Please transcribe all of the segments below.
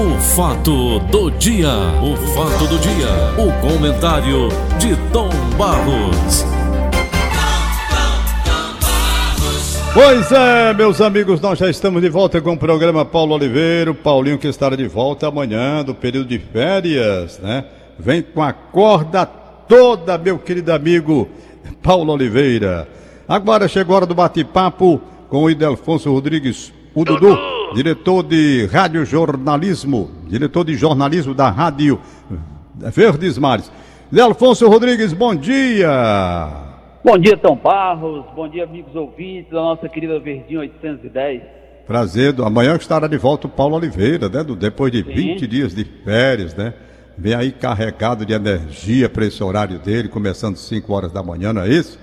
O fato do dia, o fato do dia, o comentário de Tom Barros. Pois é, meus amigos, nós já estamos de volta com o programa Paulo Oliveira, o Paulinho que estará de volta amanhã do período de férias, né? Vem com a corda toda, meu querido amigo Paulo Oliveira. Agora chegou a hora do bate-papo com o Idelfonso Rodrigues, o Dudu, diretor de radiojornalismo, diretor de jornalismo da Rádio Verdes Mares. Idelfonso Rodrigues, bom dia! Bom dia, Tom Barros. Bom dia, amigos ouvintes da nossa querida Verdinha 810. Prazer. Amanhã estará de volta o Paulo Oliveira, né? Depois de Sim. 20 dias de férias, né? Vem aí carregado de energia para esse horário dele, começando às 5 horas da manhã, não é isso?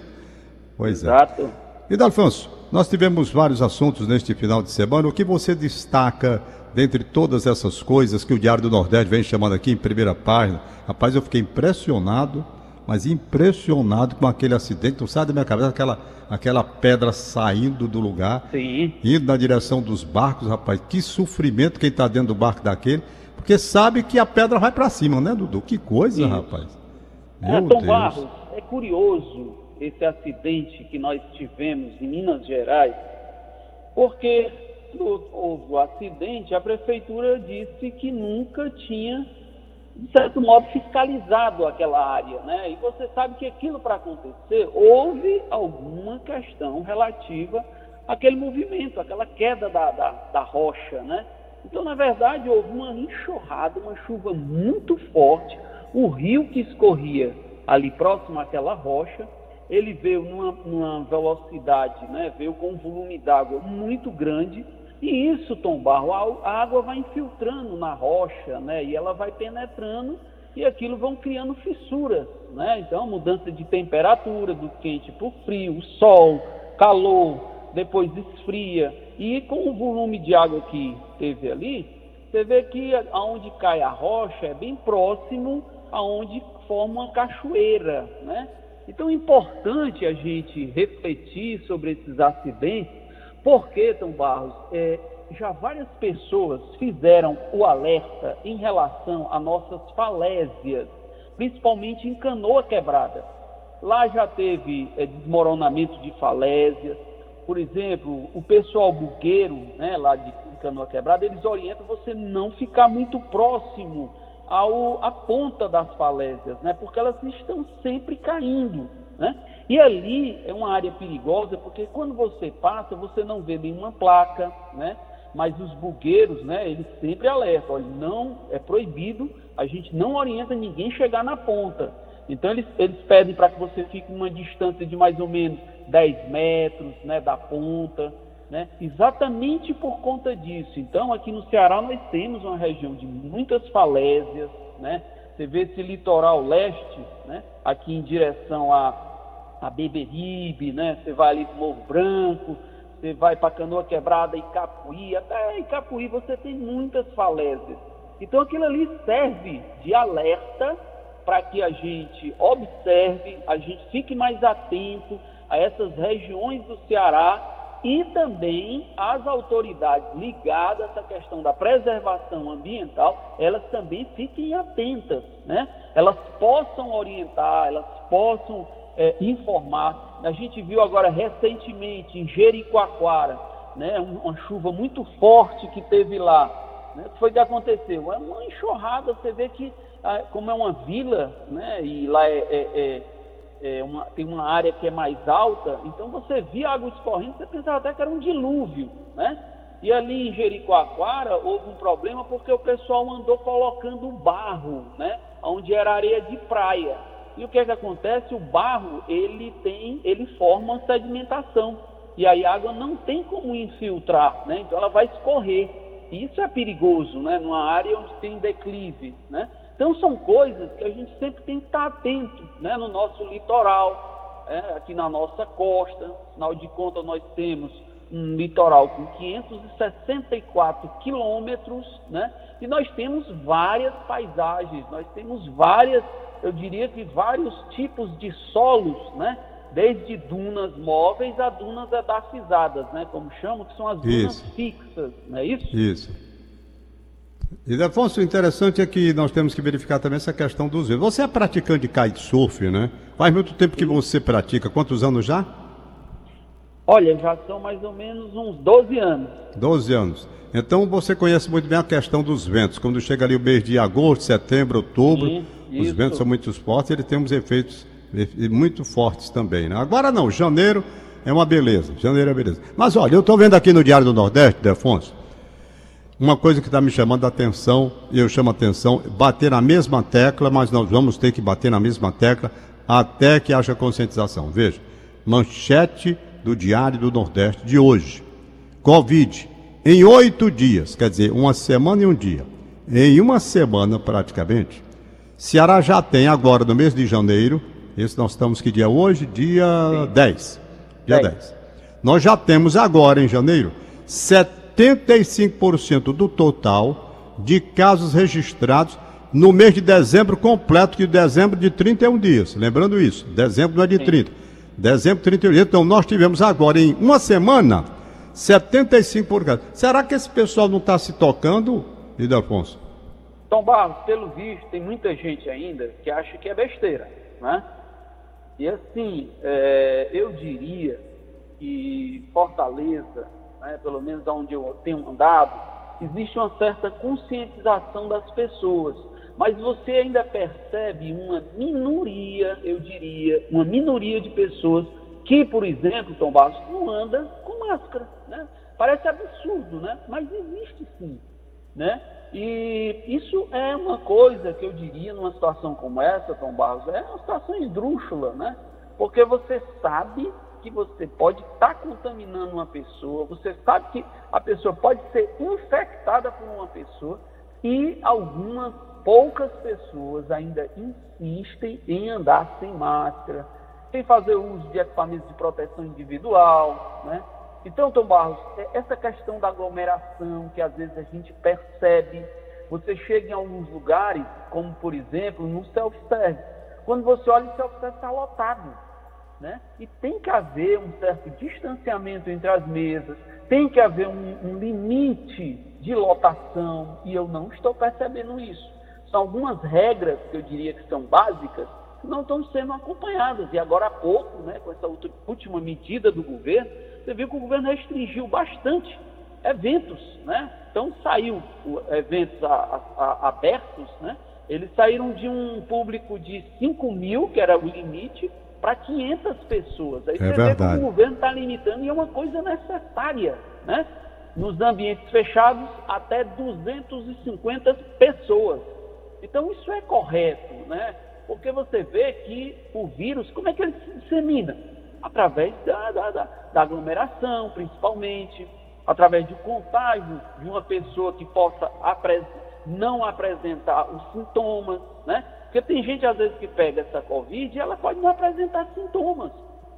Pois é. Exato. E Dalfonso, nós tivemos vários assuntos neste final de semana. O que você destaca dentre todas essas coisas que o Diário do Nordeste vem chamando aqui em primeira página? Rapaz, eu fiquei impressionado, mas impressionado com aquele acidente. Não sai da minha cabeça aquela, aquela pedra saindo do lugar, Sim. indo na direção dos barcos, rapaz. Que sofrimento quem está dentro do barco daquele, porque sabe que a pedra vai para cima, né, Dudu? Que coisa, Isso. rapaz. É, Meu Tom Deus. Barros, é curioso esse acidente que nós tivemos em Minas Gerais, porque houve o acidente, a prefeitura disse que nunca tinha, de certo modo, fiscalizado aquela área, né? E você sabe que aquilo para acontecer, houve alguma questão relativa àquele movimento, aquela queda da, da, da rocha, né? Então, na verdade, houve uma enxurrada, uma chuva muito forte, o rio que escorria ali próximo àquela rocha, ele veio numa, numa velocidade, né, veio com um volume d'água muito grande, e isso, Tom Barro, a, água vai infiltrando na rocha, né, e ela vai penetrando, e aquilo vão criando fissuras, né, então mudança de temperatura, do quente para o frio, sol, calor, depois esfria, e com o volume de água que teve ali, você vê que aonde cai a rocha é bem próximo aonde forma uma cachoeira, né? Então é importante a gente refletir sobre esses acidentes, porque, Tom Barros, é, já várias pessoas fizeram o alerta em relação a nossas falésias, principalmente em Canoa Quebrada. Lá já teve é, desmoronamento de falésias, por exemplo, o pessoal bugueiro, né, lá de Canoa Quebrada, eles orientam você não ficar muito próximo ao, à ponta das falésias, né, porque elas estão sempre caindo. Né? E ali é uma área perigosa, porque quando você passa, você não vê nenhuma placa, né? mas os bugueiros, né, eles sempre alertam, olha, não é proibido, a gente não orienta ninguém chegar na ponta. Então eles, eles pedem para que você fique numa distância de mais ou menos 10 metros né, da ponta, né? exatamente por conta disso. Então aqui no Ceará nós temos uma região de muitas falésias, né? você vê esse litoral leste, né? aqui em direção a, a Beberibe, né? você vai ali para Morro Branco, você vai para Canoa Quebrada e Capuí, até em Capuí você tem muitas falésias. Então aquilo ali serve de alerta para que a gente observe, a gente fique mais atento a essas regiões do Ceará e também as autoridades ligadas essa questão da preservação ambiental, elas também fiquem atentas, né? Elas possam orientar, elas possam é, informar. A gente viu agora recentemente em Jericoacoara, né, uma chuva muito forte que teve lá. Né, foi que aconteceu? É uma enxurrada, você vê que ah, como é uma vila, né, e lá é, é, é, é uma, tem uma área que é mais alta, então você via água escorrendo, você pensava até que era um dilúvio, né? E ali em Jericoacoara houve um problema porque o pessoal andou colocando barro, né? Onde era areia de praia. E o que é que acontece? O barro, ele tem, ele forma uma sedimentação. E aí a água não tem como infiltrar, né? Então ela vai escorrer. Isso é perigoso, né? Numa área onde tem declive, né? Então são coisas que a gente sempre tem que estar atento, né? No nosso litoral, é, aqui na nossa costa. Afinal de contas, nós temos um litoral com 564 quilômetros, né? E nós temos várias paisagens, nós temos várias, eu diria que vários tipos de solos, né? Desde dunas móveis a dunas edafizadas, né? Como chamam, que são as dunas Isso. fixas, não é isso? Isso. E, Afonso, o interessante é que nós temos que verificar também essa questão dos ventos. Você é praticante de kitesurf, né? Faz muito tempo que você pratica. Quantos anos já? Olha, já são mais ou menos uns 12 anos. 12 anos. Então você conhece muito bem a questão dos ventos. Quando chega ali o mês de agosto, setembro, outubro, Sim, os ventos são muito fortes, ele tem uns efeitos muito fortes também. Né? Agora não, janeiro é uma beleza. Janeiro é beleza. Mas olha, eu estou vendo aqui no Diário do Nordeste, Defonso, uma coisa que está me chamando a atenção, e eu chamo a atenção, bater na mesma tecla, mas nós vamos ter que bater na mesma tecla até que haja conscientização. Veja, manchete do Diário do Nordeste de hoje. Covid, em oito dias, quer dizer, uma semana e um dia. Em uma semana, praticamente, Ceará já tem agora, no mês de janeiro, esse nós estamos que dia hoje? Dia Sim. 10. Dia 10. 10. Nós já temos agora, em janeiro, 75% do total de casos registrados no mês de dezembro completo, que dezembro de 31 dias. Lembrando isso, dezembro não é de Sim. 30. Dezembro 31 dias. Então nós tivemos agora em uma semana 75 por causa. Será que esse pessoal não está se tocando, Ildefonso? Tom Barros, pelo visto, tem muita gente ainda que acha que é besteira, né? E assim, é, eu diria que Fortaleza, né, pelo menos onde eu tenho andado, existe uma certa conscientização das pessoas, mas você ainda percebe uma minoria, eu diria, uma minoria de pessoas que, por exemplo, Tom Barros, não anda com máscara, né? Parece absurdo, né? Mas existe sim, né? E isso é uma coisa que eu diria numa situação como essa, Tom Barros, é uma situação esdrúxula, né? Porque você sabe que você pode estar tá contaminando uma pessoa, você sabe que a pessoa pode ser infectada por uma pessoa e algumas poucas pessoas ainda insistem em andar sem máscara, sem fazer uso de equipamentos de proteção individual, né? Então, Tom Barros, é essa questão da aglomeração que às vezes a gente percebe, você chega em alguns lugares, como por exemplo no self-service, quando você olha o self-service está lotado, né? E tem que haver um certo distanciamento entre as mesas, tem que haver um, um limite de lotação, e eu não estou percebendo isso. São algumas regras que eu diria que são básicas, que não estão sendo acompanhadas. E agora há pouco, né, com essa última medida do governo, você viu que o governo restringiu bastante eventos, né? Então saiu eventos a, a, abertos, né? Eles saíram de um público de 5 mil, que era o limite, para 500 pessoas. Aí é verdade. vê que o governo está limitando e é uma coisa necessária, né? Nos ambientes fechados, até 250 pessoas. Então isso é correto, né? Porque você vê que o vírus, como é que ele se dissemina? através da, da, da, da aglomeração, principalmente, através do contágio de uma pessoa que possa apres não apresentar os sintomas, né? Porque tem gente, às vezes, que pega essa Covid e ela pode não apresentar sintomas.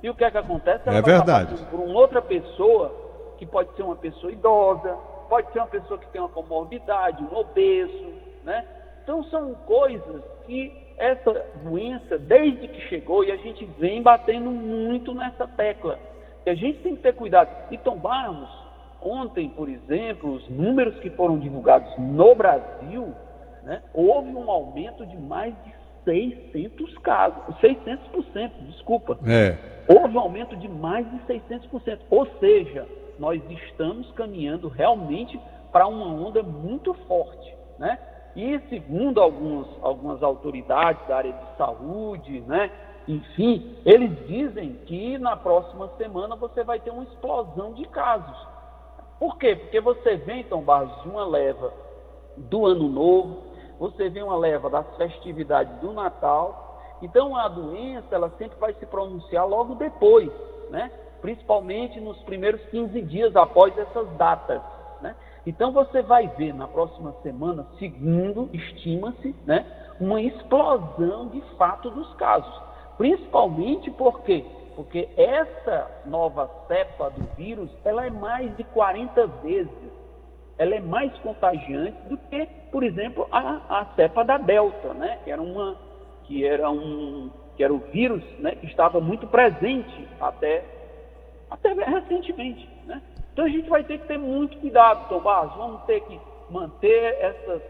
E o que é que acontece? Ela é verdade. por uma outra pessoa, que pode ser uma pessoa idosa, pode ser uma pessoa que tem uma comorbidade, um obeso, né? Então, são coisas que essa doença, desde que chegou, e a gente vem batendo muito nessa tecla, que a gente tem que ter cuidado. E tomarmos, ontem, por exemplo, os números que foram divulgados no Brasil, né, houve um aumento de mais de 600 casos, 600%, desculpa. É. Houve um aumento de mais de 600%. Ou seja, nós estamos caminhando realmente para uma onda muito forte, né? E segundo alguns, algumas autoridades da área de saúde, né, enfim, eles dizem que na próxima semana você vai ter uma explosão de casos. Por quê? Porque você vem, Tom Barros, de uma leva do Ano Novo, você vem uma leva das festividades do Natal, então a doença ela sempre vai se pronunciar logo depois, né? principalmente nos primeiros 15 dias após essas datas. Né? Então você vai ver na próxima semana, segundo estima-se, né, uma explosão de fato dos casos. Principalmente porque porque essa nova cepa do vírus, ela é mais de 40 vezes, ela é mais contagiante do que, por exemplo, a, a cepa da Delta, né? Que era uma que era um que era o vírus, né, que estava muito presente até até recentemente, né? Então a gente vai ter que ter muito cuidado, Tomás. Vamos ter que manter essas,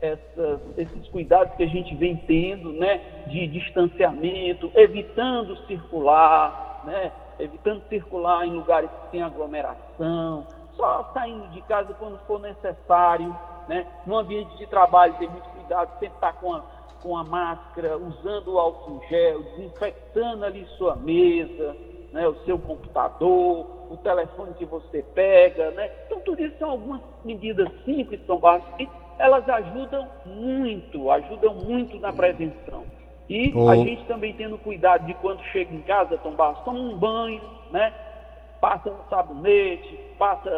essas, esses cuidados que a gente vem tendo, né, de distanciamento, evitando circular, né, evitando circular em lugares que tem aglomeração, só saindo de casa quando for necessário, né, no ambiente de trabalho ter muito cuidado, sempre estar com a, com a máscara, usando o álcool gel, desinfectando ali sua mesa, né, o seu computador, o telefone que você pega, né? Então, tudo isso são algumas medidas simples, São Barros, que elas ajudam muito, ajudam muito na prevenção. E oh. a gente também tendo cuidado de quando chega em casa, Tom Barros, toma um banho, né? Passa um sabonete, passa,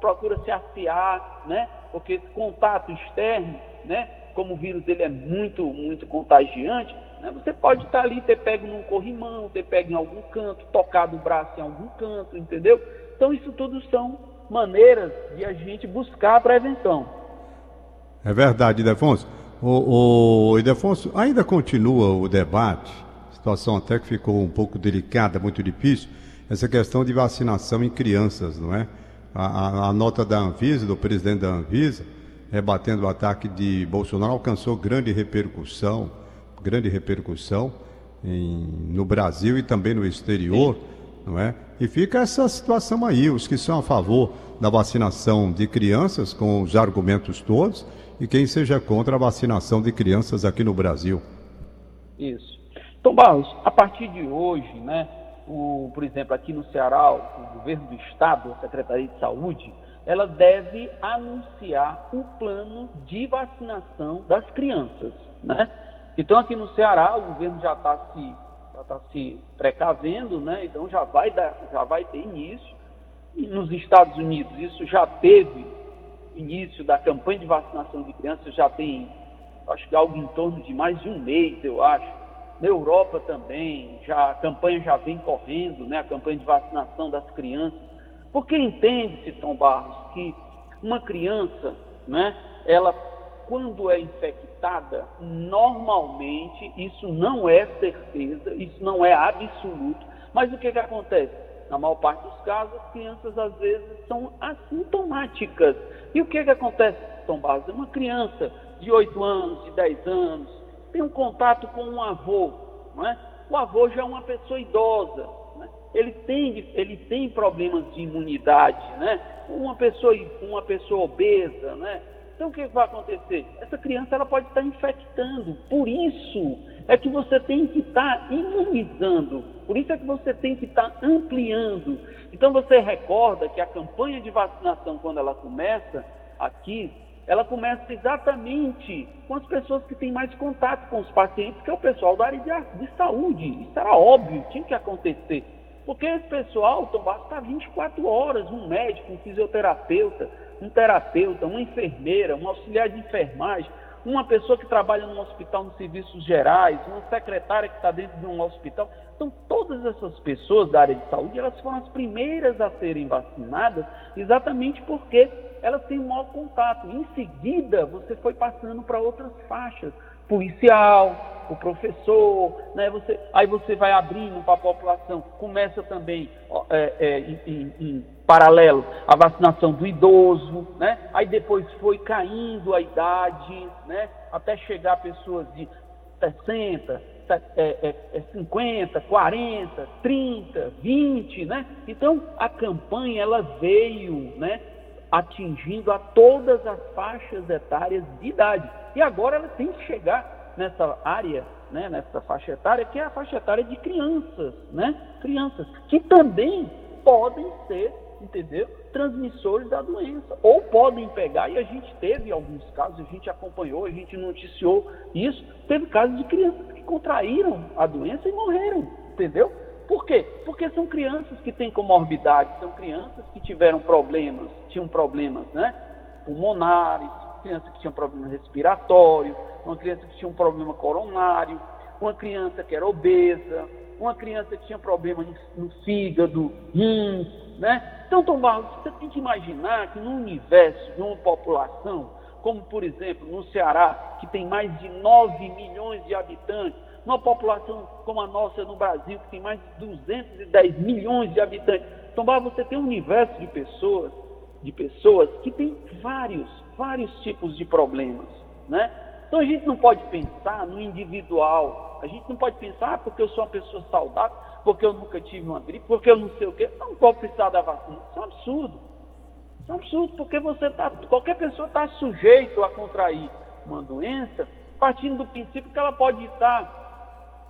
procura se afiar, né? Porque contato externo, né? Como o vírus ele é muito, muito contagiante, né? Você pode estar ali, ter pego num corrimão, ter pego em algum canto, tocado o braço em algum canto, entendeu? Então isso tudo são maneiras de a gente buscar a prevenção. É verdade, Idefonso. O, o Idefonso, ainda continua o debate, situação até que ficou um pouco delicada, muito difícil, essa questão de vacinação em crianças, não é? A, a, nota da Anvisa, do presidente da Anvisa, rebatendo o ataque de Bolsonaro, alcançou grande repercussão grande repercussão em, no Brasil e também no exterior, não é? E fica essa situação aí, os que são a favor da vacinação de crianças, com os argumentos todos, e quem seja contra a vacinação de crianças aqui no Brasil. Isso. Então, Barros, a partir de hoje, né, o, por exemplo, aqui no Ceará, o governo do estado, a Secretaria de Saúde, ela deve anunciar o plano de vacinação das crianças, né? Então, aqui no Ceará, o governo já está se, tá se precavendo, né? então já vai, dar, já vai ter início. E nos Estados Unidos, isso já teve início da campanha de vacinação de crianças, já tem, acho que algo em torno de mais de um mês, eu acho. Na Europa também, já, a campanha já vem correndo, né? a campanha de vacinação das crianças. Porque entende-se, Tom Barros, que uma criança, né, ela quando é infectada, normalmente isso não é certeza, isso não é absoluto. Mas o que, que acontece? Na maior parte dos casos, as crianças às vezes são assintomáticas. E o que, que acontece, Tom Barros? Uma criança de 8 anos, de 10 anos, tem um contato com um avô. Não é? O avô já é uma pessoa idosa. Né? Ele, tem, ele tem problemas de imunidade. Né? Uma, pessoa, uma pessoa obesa, né? Então o que vai acontecer? Essa criança ela pode estar infectando. Por isso é que você tem que estar imunizando. Por isso é que você tem que estar ampliando. Então você recorda que a campanha de vacinação, quando ela começa aqui, ela começa exatamente com as pessoas que têm mais contato com os pacientes, que é o pessoal da área de, de saúde. Isso era óbvio, tinha que acontecer. Porque esse pessoal, Tomás, está 24 horas, um médico, um fisioterapeuta, um terapeuta, uma enfermeira, um auxiliar de enfermagem, uma pessoa que trabalha num hospital nos serviços gerais, uma secretária que está dentro de um hospital. Então, todas essas pessoas da área de saúde, elas foram as primeiras a serem vacinadas, exatamente porque elas têm maior contato. Em seguida, você foi passando para outras faixas, policial, o professor, né? você, aí você vai abrindo para a população, começa também é, é, em, em, paralelo a vacinação do idoso, né? aí depois foi caindo a idade, né? até chegar a pessoas de 60, é, é, 50, 40, 30, 20, né? Então a campanha ela veio, né? Atingindo a todas as faixas etárias de idade. E agora ela tem que chegar nessa área, né, nessa faixa etária, que é a faixa etária de crianças, né? Crianças, que também podem ser, entendeu? Transmissores da doença. Ou podem pegar, e a gente teve alguns casos, a gente acompanhou, a gente noticiou isso, teve casos de crianças que contraíram a doença e morreram, entendeu? Por quê? Porque são crianças que têm comorbidade, são crianças que tiveram problemas, tinham problemas, né? Pulmonares, criança que tinha problema respiratório, uma criança que tinha um problema coronário, uma criança que era obesa, uma criança que tinha problema no fígado, rins, né? Então, Tom Barros, você tem que imaginar que no universo de uma população, como por exemplo no Ceará, que tem mais de 9 milhões de habitantes, numa população como a nossa no Brasil, que tem mais de 210 milhões de habitantes, Barros, você tem um universo de pessoas, de pessoas que tem vários vários tipos de problemas, né? Então a gente não pode pensar no individual, a gente não pode pensar ah, porque eu sou uma pessoa saudável, porque eu nunca tive uma gripe, porque eu não sei o quê, não vou precisar da vacina. Isso é um absurdo. Isso é um absurdo, porque você tá, qualquer pessoa está sujeito a contrair uma doença, partindo do princípio que ela pode estar,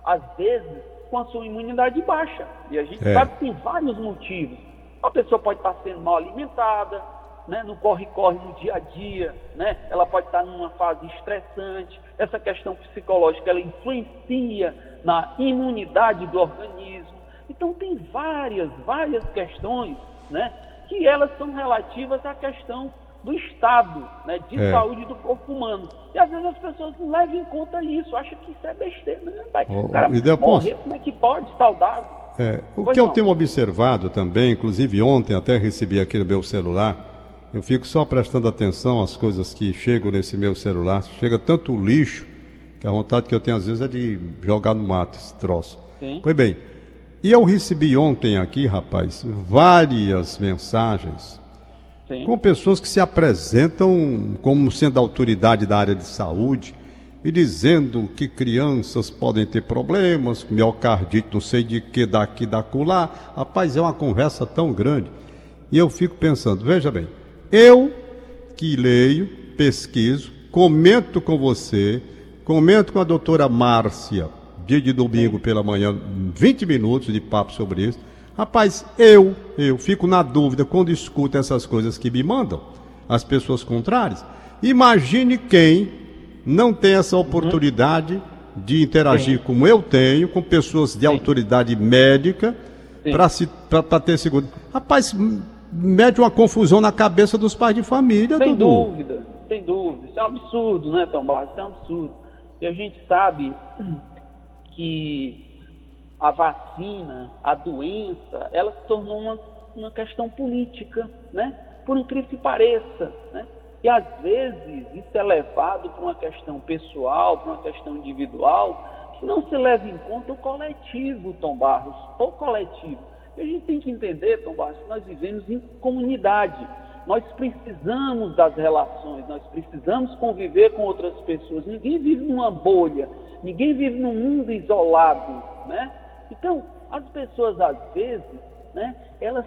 às vezes, com a sua imunidade baixa. E a gente é. sabe que tem vários motivos. A pessoa pode estar sendo mal alimentada, né, no corre-corre no dia a dia, né, ela pode estar numa fase estressante, essa questão psicológica ela influencia na imunidade do organismo. Então tem várias, várias questões, né, que elas são relativas à questão do estado né, de é. saúde do corpo humano. E às vezes as pessoas não levam em conta isso, acham que isso é besteira. Né? Vai, o cara depois... morrer, como é que pode, saudável? É, o pois que não. eu tenho observado também, inclusive ontem até recebi aqui no meu celular, eu fico só prestando atenção às coisas que chegam nesse meu celular. Chega tanto lixo que a vontade que eu tenho às vezes é de jogar no mato esse troço. Sim. Pois bem, e eu recebi ontem aqui, rapaz, várias mensagens Sim. com pessoas que se apresentam como sendo autoridade da área de saúde e dizendo que crianças podem ter problemas, miocardite, não sei de que, daqui, da lá. Rapaz, é uma conversa tão grande. E eu fico pensando, veja bem, eu que leio, pesquiso, comento com você, comento com a doutora Márcia, dia de domingo pela manhã, 20 minutos de papo sobre isso Rapaz, eu, eu fico na dúvida quando escuto essas coisas que me mandam, as pessoas contrárias. Imagine quem não tem essa oportunidade de interagir Sim. como eu tenho, com pessoas de Sim. autoridade médica, para ter segurança. Rapaz, mete uma confusão na cabeça dos pais de família, Sem Dudu. dúvida, sem dúvida. Isso é um absurdo, né, Tom Barros? Isso é um absurdo. E a gente sabe que a vacina, a doença, ela se tornou uma, uma questão política, né? por incrível que pareça. Né? E às vezes isso é levado para uma questão pessoal, para uma questão individual, que não se leva em conta o coletivo, Tom Barros, o coletivo. E a gente tem que entender, Tom Barros, que nós vivemos em comunidade. Nós precisamos das relações, nós precisamos conviver com outras pessoas. Ninguém vive numa bolha, ninguém vive num mundo isolado, né? Então, as pessoas, às vezes, né, elas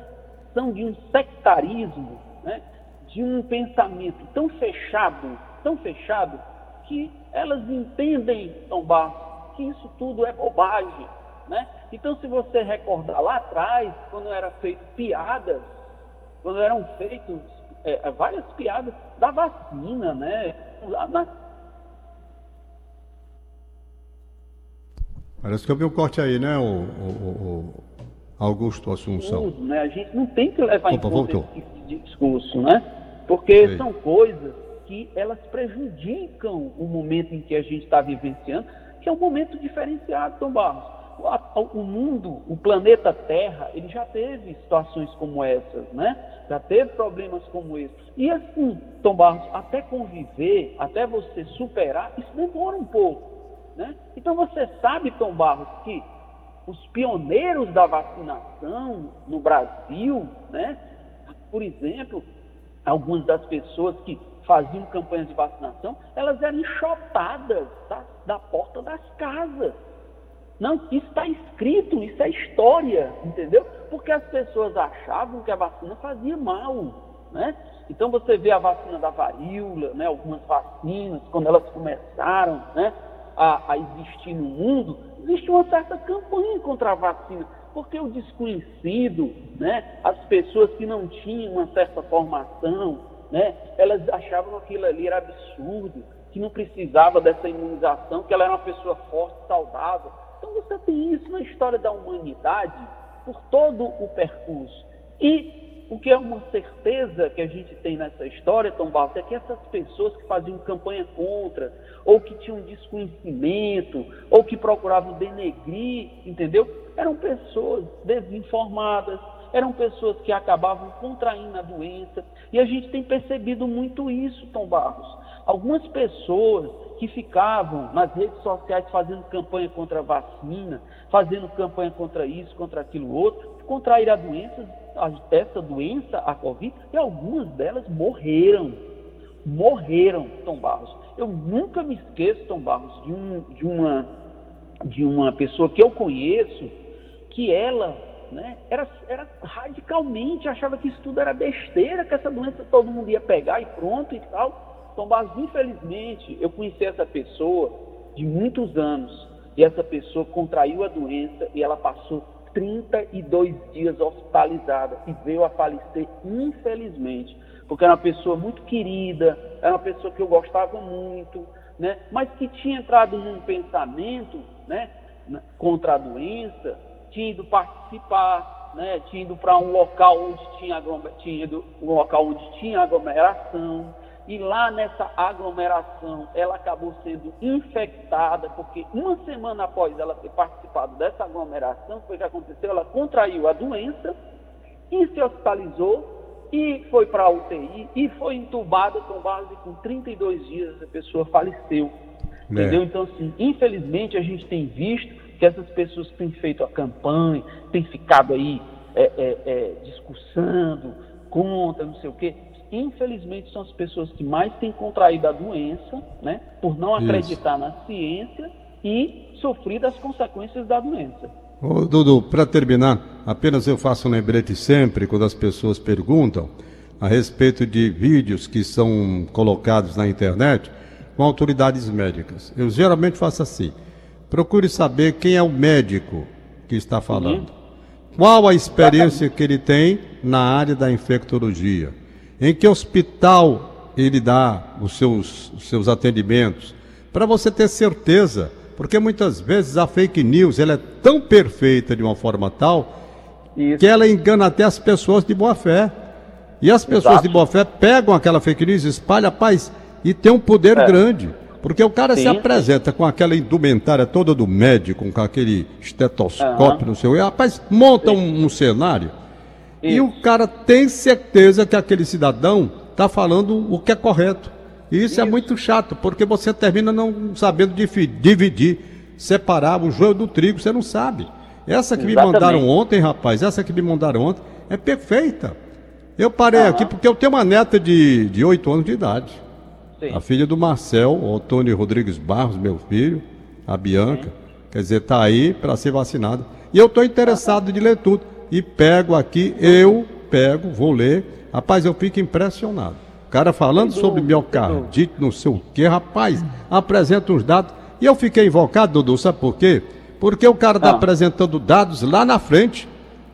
são de um sectarismo, né, de um pensamento tão fechado, tão fechado, que elas entendem, Tom Barros, que isso tudo é bobagem. Né? Então, se você recordar lá atrás, quando eram feitas piadas, quando eram feitas é, várias piadas da vacina, né? Parece que vi um corte aí, né, o, o, o Augusto Assunção? Né? A gente não tem que levar Opa, em conta voltou. esse tipo de discurso, né? Porque Sei. são coisas que elas prejudicam o momento em que a gente está vivenciando, que é um momento diferenciado, Tom Barros. O mundo, o planeta Terra, ele já teve situações como essas, né? Já teve problemas como esse. E assim, Tom Barros, até conviver, até você superar, isso demora um pouco. Né? Então você sabe, Tom Barros, que os pioneiros da vacinação no Brasil, né? por exemplo, algumas das pessoas que faziam campanhas de vacinação, elas eram enxotadas da, da porta das casas. Não, isso está escrito, isso é história, entendeu? Porque as pessoas achavam que a vacina fazia mal, né? Então você vê a vacina da varíola, né? Algumas vacinas, quando elas começaram, né? A, a existir no mundo, existe uma certa campanha contra a vacina, porque o desconhecido, né, as pessoas que não tinham uma certa formação, né, elas achavam que aquilo ali era absurdo, que não precisava dessa imunização, que ela era uma pessoa forte, saudável. Então você tem isso na história da humanidade por todo o percurso. E o que é uma certeza que a gente tem nessa história, Tom Barros, é que essas pessoas que faziam campanha contra, ou que tinham desconhecimento, ou que procuravam denegrir, entendeu? Eram pessoas desinformadas, eram pessoas que acabavam contraindo a doença, e a gente tem percebido muito isso, Tom Barros. Algumas pessoas que ficavam nas redes sociais fazendo campanha contra a vacina, fazendo campanha contra isso, contra aquilo outro, contraíram a doença, essa doença, a Covid, e algumas delas morreram morreram, Tom Barros. Eu nunca me esqueço, Tom Barros, de, um, de, uma, de uma pessoa que eu conheço, que ela né, era, era radicalmente, achava que isso tudo era besteira, que essa doença todo mundo ia pegar e pronto e tal. Tom Barros, infelizmente, eu conheci essa pessoa de muitos anos, e essa pessoa contraiu a doença e ela passou 32 dias hospitalizada e veio a falecer, infelizmente, porque era uma pessoa muito querida, era uma pessoa que eu gostava muito, né? mas que tinha entrado num pensamento né, contra a doença, tinha ido participar, né, tinha ido para um local onde tinha, um local onde tinha aglomeração, e lá nessa aglomeração ela acabou sendo infectada, porque uma semana após ela ter participado dessa aglomeração, foi que aconteceu, ela contraiu a doença e se hospitalizou e foi para a UTI e foi entubada com base com 32 dias a pessoa faleceu. É. Entendeu? Então, assim, infelizmente a gente tem visto que essas pessoas que têm feito a campanha, têm ficado aí é, é, é discussando contra, não sei o quê, infelizmente, são as pessoas que mais têm contraído a doença, né, por não acreditar Isso. na ciência e sofrido as consequências da doença. Ô, Dudu, para terminar, apenas eu faço um lembrete sempre quando as pessoas perguntam a respeito de vídeos que são colocados na internet com autoridades médicas. Eu geralmente faço assim: procure saber quem é o médico que está falando. Qual a experiência que ele tem na área da infectologia? Em que hospital ele dá os seus, os seus atendimentos, para você ter certeza, porque muitas vezes a fake news ela é tão perfeita de uma forma tal Isso. que ela engana até as pessoas de boa fé. E as pessoas Exato. de boa fé pegam aquela fake news, espalham, paz, e tem um poder é. grande. Porque o cara Sim. se apresenta com aquela indumentária toda do médico, com aquele estetoscópio, uhum. não sei o que, rapaz, monta um, um cenário isso. E o cara tem certeza que aquele cidadão está falando o que é correto. E isso, é isso, é muito chato, porque você termina não sabendo dividir, separar o joio do trigo, você não sabe. Essa que Exatamente. me mandaram ontem, rapaz, essa que me mandaram ontem, é perfeita. Eu parei uhum. aqui porque eu tenho uma neta de, de 8 anos de idade. Sim. A filha do Marcel, o Antônio Rodrigues Barros, meu filho, a Bianca. Sim. Quer dizer, está aí para ser vacinada. E eu estou interessado de ler tudo e pego aqui, eu pego, vou ler. Rapaz, eu fico impressionado. O cara falando sobre miocardite, não sei o que, rapaz, apresenta uns dados. E eu fiquei invocado, Dudu, sabe por quê? Porque o cara está ah. apresentando dados lá na frente.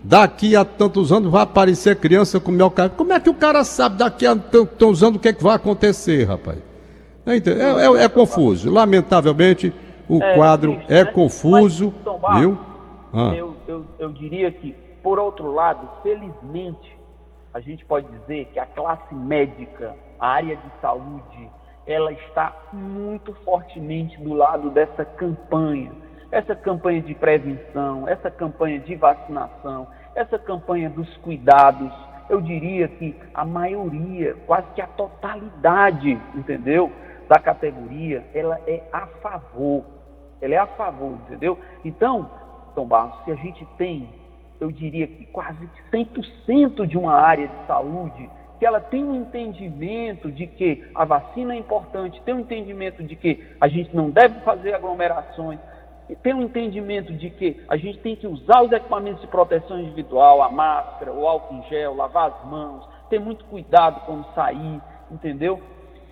Daqui a tantos anos vai aparecer criança com miocardite. Como é que o cara sabe daqui a tantos anos o que, é que vai acontecer, rapaz? É, é, é, é confuso. Lamentavelmente, o é, quadro é né? confuso. Viu? Ah. Eu, eu, eu diria que por outro lado, felizmente, a gente pode dizer que a classe médica, a área de saúde, ela está muito fortemente do lado dessa campanha. Essa campanha de prevenção, essa campanha de vacinação, essa campanha dos cuidados. Eu diria que a maioria, quase que a totalidade, entendeu? Da categoria, ela é a favor. Ela é a favor, entendeu? Então, Tom Barros, se a gente tem eu diria que quase 100% de uma área de saúde, que ela tem um entendimento de que a vacina é importante, tem um entendimento de que a gente não deve fazer aglomerações, tem um entendimento de que a gente tem que usar os equipamentos de proteção individual, a máscara, o álcool em gel, lavar as mãos, ter muito cuidado quando sair, entendeu?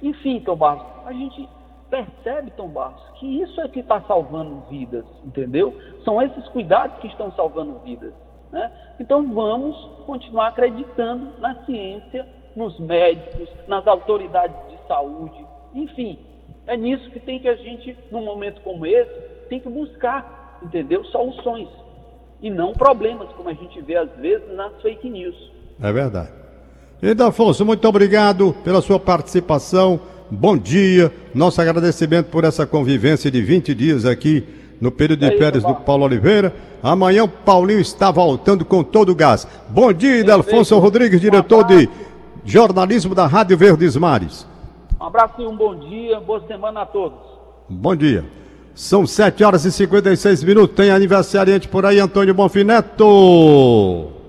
Enfim, Tom Barros, a gente percebe, Tom Barros, que isso é que está salvando vidas, entendeu? São esses cuidados que estão salvando vidas. Né? Então vamos continuar acreditando na ciência, nos médicos, nas autoridades de saúde, enfim, é nisso que tem que a gente, num momento como esse, tem que buscar, entendeu? Soluções e não problemas, como a gente vê às vezes nas fake news. É verdade. Então, Afonso, muito obrigado pela sua participação. Bom dia. Nosso agradecimento por essa convivência de 20 dias aqui no período de férias do Paulo Oliveira. Amanhã o Paulinho está voltando com todo o gás. Bom dia, Delfonso Rodrigues, diretor de jornalismo da Rádio Verdes Mares. Um abraço e um bom dia, boa semana a todos. Bom dia. São 7 horas e 56 minutos. Tem aniversariante por aí, Antônio Bonfineto.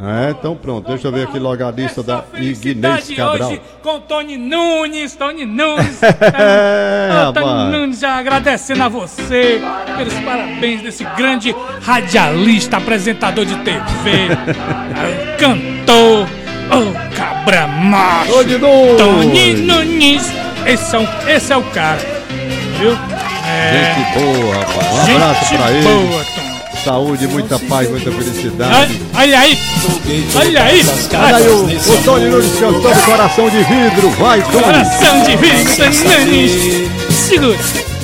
É, então pronto, deixa eu ver aqui logo a lista da Ignez Cabral. hoje com Tony Nunes, Tony Nunes. é, oh, Tony Nunes já agradecendo a você pelos parabéns desse grande radialista, apresentador de TV, cantor, oh, cabra macho. Tony Nunes. Tony Nunes, esse é, o, esse é o cara, viu? É... Gente boa, rapaz. Um abraço pra ele. Boa, Tony saúde, muita paz, muita felicidade. Olha aí! Olha aí! Olha aí o, o Tony Nunes cantando Coração de Vidro. Vai, Tony! Coração de Vidro, Tony Nunes! Segura!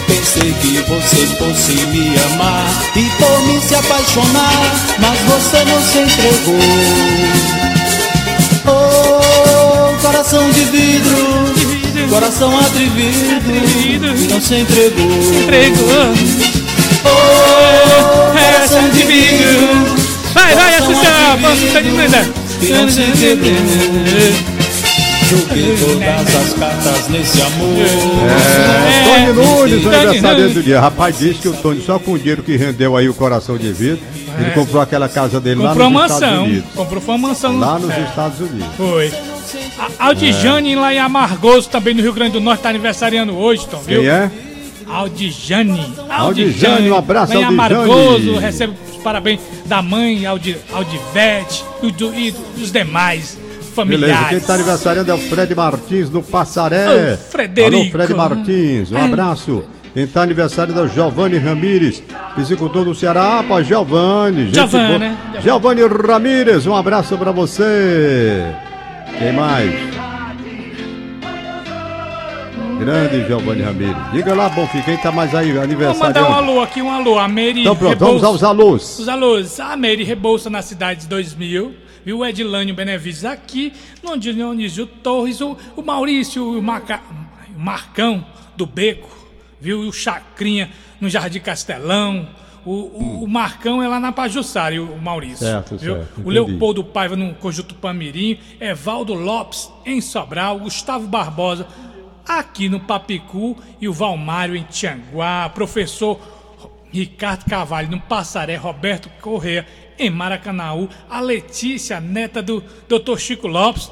Pensei que você fosse me amar e por mim se apaixonar, mas você não se entregou. Oh, coração de vidro, coração atrevido, não se entregou. Entregou. Oh, essa de vidro. Vai, vai, Assunção, posso estar de linda. Joguei todas as cartas nesse amor. É, Tony Nunes, aniversário do dia. Rapaz, disse que o Tony, só com o dinheiro que rendeu aí o coração de vidro, ele é. comprou aquela casa dele comprou lá nos mansão, Estados Unidos. Comprou uma mansão. Lá nos é. Estados Unidos. Foi. A Aldijane é. lá em Amargoso, também no Rio Grande do Norte, está aniversariando hoje, Tom, viu? Quem é? Aldijane. Aldijane, um abraço, Mãe Amargoso, recebe os parabéns da mãe, Aldi, Aldivete e, do, e dos demais familiares. Beleza, quem está aniversariando é o Fred Martins do Passaré. Ô, Frederico. Alô, Fred Martins, um abraço. Quem está aniversário da Giovanni Ramires, psicultor do Ceará. Ah, pá, Giovanni. Giovanni, né? Giovanni Ramires, um abraço para você. Quem mais? Grande Giovanni Ramires. Diga lá, Bonfim, quem tá mais aí, aniversário? Vou mandar um alô aqui, um alô. A Mary Então pronto, Rebolsa, vamos aos alôs. Os alôs. A Mary Rebouça na cidade de 2000. Viu o Edilânio Benevides aqui. No Dionísio Torres. O, o Maurício, o, Marcão do Beco. Viu? E o Chacrinha no Jardim Castelão. O, o, o, Marcão é lá na Pajussara, o Maurício. Certo, viu? certo. O Leopoldo Paiva no Conjunto Pamirim, Evaldo Lopes em Sobral, Gustavo Barbosa aqui no Papicu e o Valmário em Tianguá, professor Ricardo Cavalho no Passaré, Roberto Correa em Maracanaú, a Letícia, neta do Dr. Chico Lopes,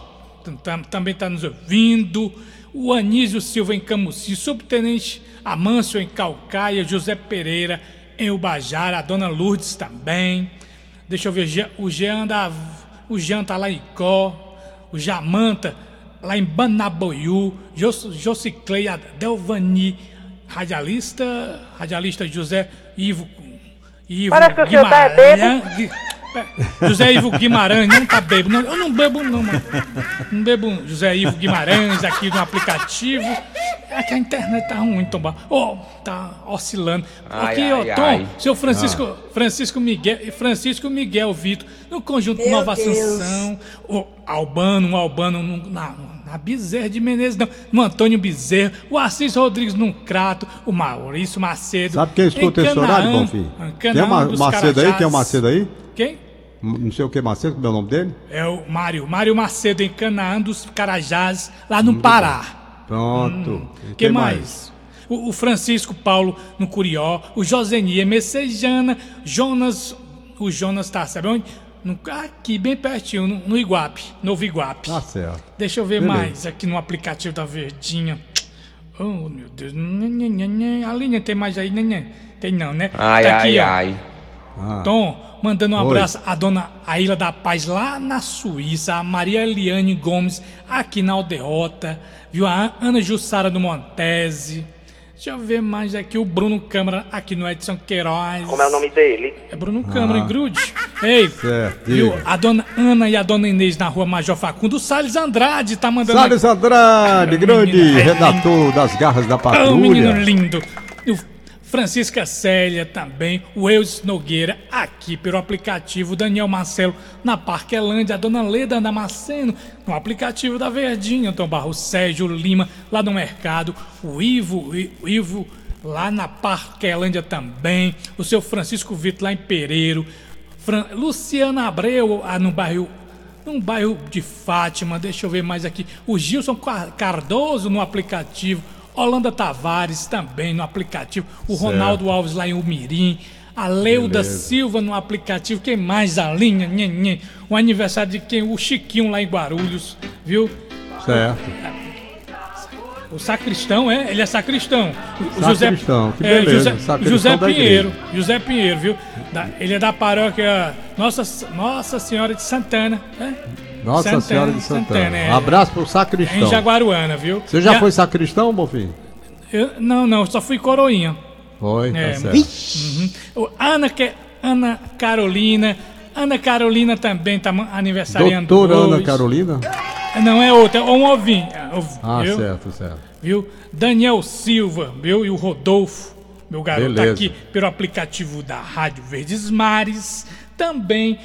também está nos ouvindo, o Anísio Silva em Camusim, subtenente Amâncio em Calcaia, José Pereira em Ubajara, a dona Lourdes também. Deixa eu ver, o Jean, da, o Jean tá lá em Có, o Jamanta lá em Banaboiú, Josicleia Delvani, radialista, radialista José Ivo, Ivo Parece que o senhor tá. José Ivo Guimarães, não tá bebo, não, eu não bebo não, mano. Não bebo José Ivo Guimarães aqui no aplicativo. É que a internet tá ruim, Tom. Oh, tá oscilando. Ai, aqui, ó, Tom, ai. seu Francisco, ah. Francisco Miguel, Francisco Miguel Vitor, no conjunto Meu Nova Deus. Assunção, o Albano, um Albano na, na Bezerra de Menezes, não, no Antônio Bezerra, o Assis Rodrigues no Crato, o Maurício Macedo. Sabe quem escuta esse horário, Bonfim? Tem o Macedo aí? Tem o Macedo aí? Quem? Não sei o que Macedo, como é o nome dele? É o Mário, Mário Macedo, em Canaã dos Carajás, lá no Pará. Pronto. Hum. que, que mais? mais? O, o, Francisco Paulo no Curió, o Josenia Messejana, Jonas, o Jonas tá, sabe onde? No, aqui, bem pertinho, no, no Iguape, Novo Iguape. Tá certo. Deixa eu ver Beleza. mais aqui no aplicativo da Verdinha. Oh, meu Deus. A linha tem mais aí? Tem não, né? Ai, tá aqui, ai, ó. ai. Ah. Tom, mandando um Oi. abraço à dona Aila da Paz lá na Suíça, a Maria Eliane Gomes aqui na Alderrota, viu? A Ana Jussara do Montese. Deixa eu ver mais aqui o Bruno Câmara aqui no Edson Queiroz. Como é o nome dele? É Bruno Câmara, ah. Grude. Ei, certo, viu? A dona Ana e a dona Inês na rua Major Facundo. O Salles Andrade tá mandando. Salles Andrade, grande redator das garras da patrulha. Oh, menino lindo. Francisca Célia também, o Eus Nogueira, aqui pelo aplicativo Daniel Marcelo, na Parquelândia, a Dona Leda Damasceno, no aplicativo da Verdinha, Antônio Barro Sérgio Lima, lá no mercado, o Ivo, o Ivo lá na Parquelândia também, o seu Francisco Vitor lá em Pereiro, Fran... Luciana Abreu, ah, no bairro no bairro de Fátima, deixa eu ver mais aqui, o Gilson Cardoso no aplicativo, Holanda Tavares também no aplicativo, o certo. Ronaldo Alves lá em Umirim, A Leuda Beleza. Silva no aplicativo. Quem mais a linha? Nhen, nhen. O aniversário de quem? O Chiquinho lá em Guarulhos, viu? Certo. O sacristão, é? Ele é sacristão. O Sacristão, que é, beleza, José, sacristão José Pinheiro. José Pinheiro, viu? Da- ele é da paróquia Nossa, Nossa Senhora de Santana. né? Nossa Santana, Senhora de Santana. Santana, é. Um abraço pro Em sacristão. Jaguaruana, viu? Você já E a- foi sacristão, Bonfim? eu- não, não, só fui coroinha. Foi, É, tá certo. Uhum. Ana, que, Ana Carolina. Ana Carolina também tá aniversariando Doutora Ana hoje. Carolina? Não, é outra, é um ovinho. é, Ah, viu? certo, certo. viu? Daniel Silva, viu? E o Rodolfo, meu garoto, tá Beleza. aqui pelo aplicativo da Rádio Verdes Mares. Também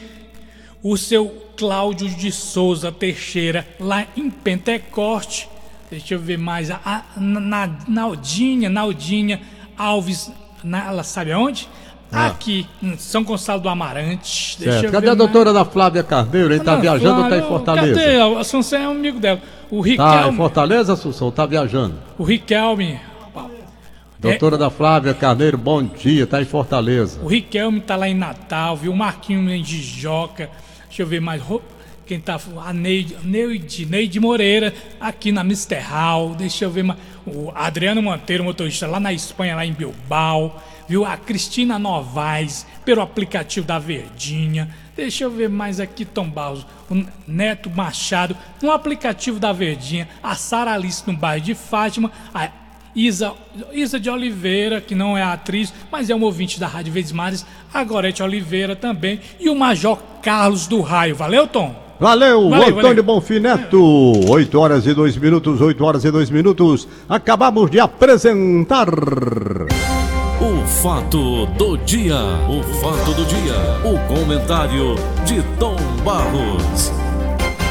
o seu Cláudio de Souza Teixeira, lá em Pentecoste. Deixa eu ver mais. A, a Na- Naldinha, Naldinha Alves, na- ela sabe aonde? Aqui, em São Gonçalo do Amarante. Deixa Ah. certo. eu Cadê ver a mais. doutora da Flávia Carneiro? Ele tá Não, viajando ou tá em Fortaleza? Cadê? A Assunção é um amigo dela. O Tá em Riquelme. Fortaleza, Assunção? Tá viajando. O Riquelme. Doutora da Flávia Carneiro, bom dia, tá em Fortaleza. O Riquelme tá lá em Natal, viu? O Marquinho em Jijoca. Deixa eu ver mais. Quem tá. A Neide, Neide, Neide Moreira, aqui na Mr. Hall. Deixa eu ver mais. O Adriano Monteiro, motorista lá na Espanha, lá em Bilbao. Viu? A Cristina Novaes, pelo aplicativo da Verdinha. Deixa eu ver mais aqui, Tom Barros. O Neto Machado, no aplicativo da Verdinha. A Sara Alice no bairro de Fátima. A Isa, Isa de Oliveira, que não é atriz, mas é um ouvinte da Rádio Verdes Mares, a Gorete Oliveira também, e o Major Carlos do Raio. Valeu, Tom? Valeu, Valeu, Antônio valeu. Bonfim Neto. 8 horas e 2 minutos, 8 horas e 2 minutos. Acabamos de apresentar. O fato do dia. O fato do dia. O comentário de Tom Barros.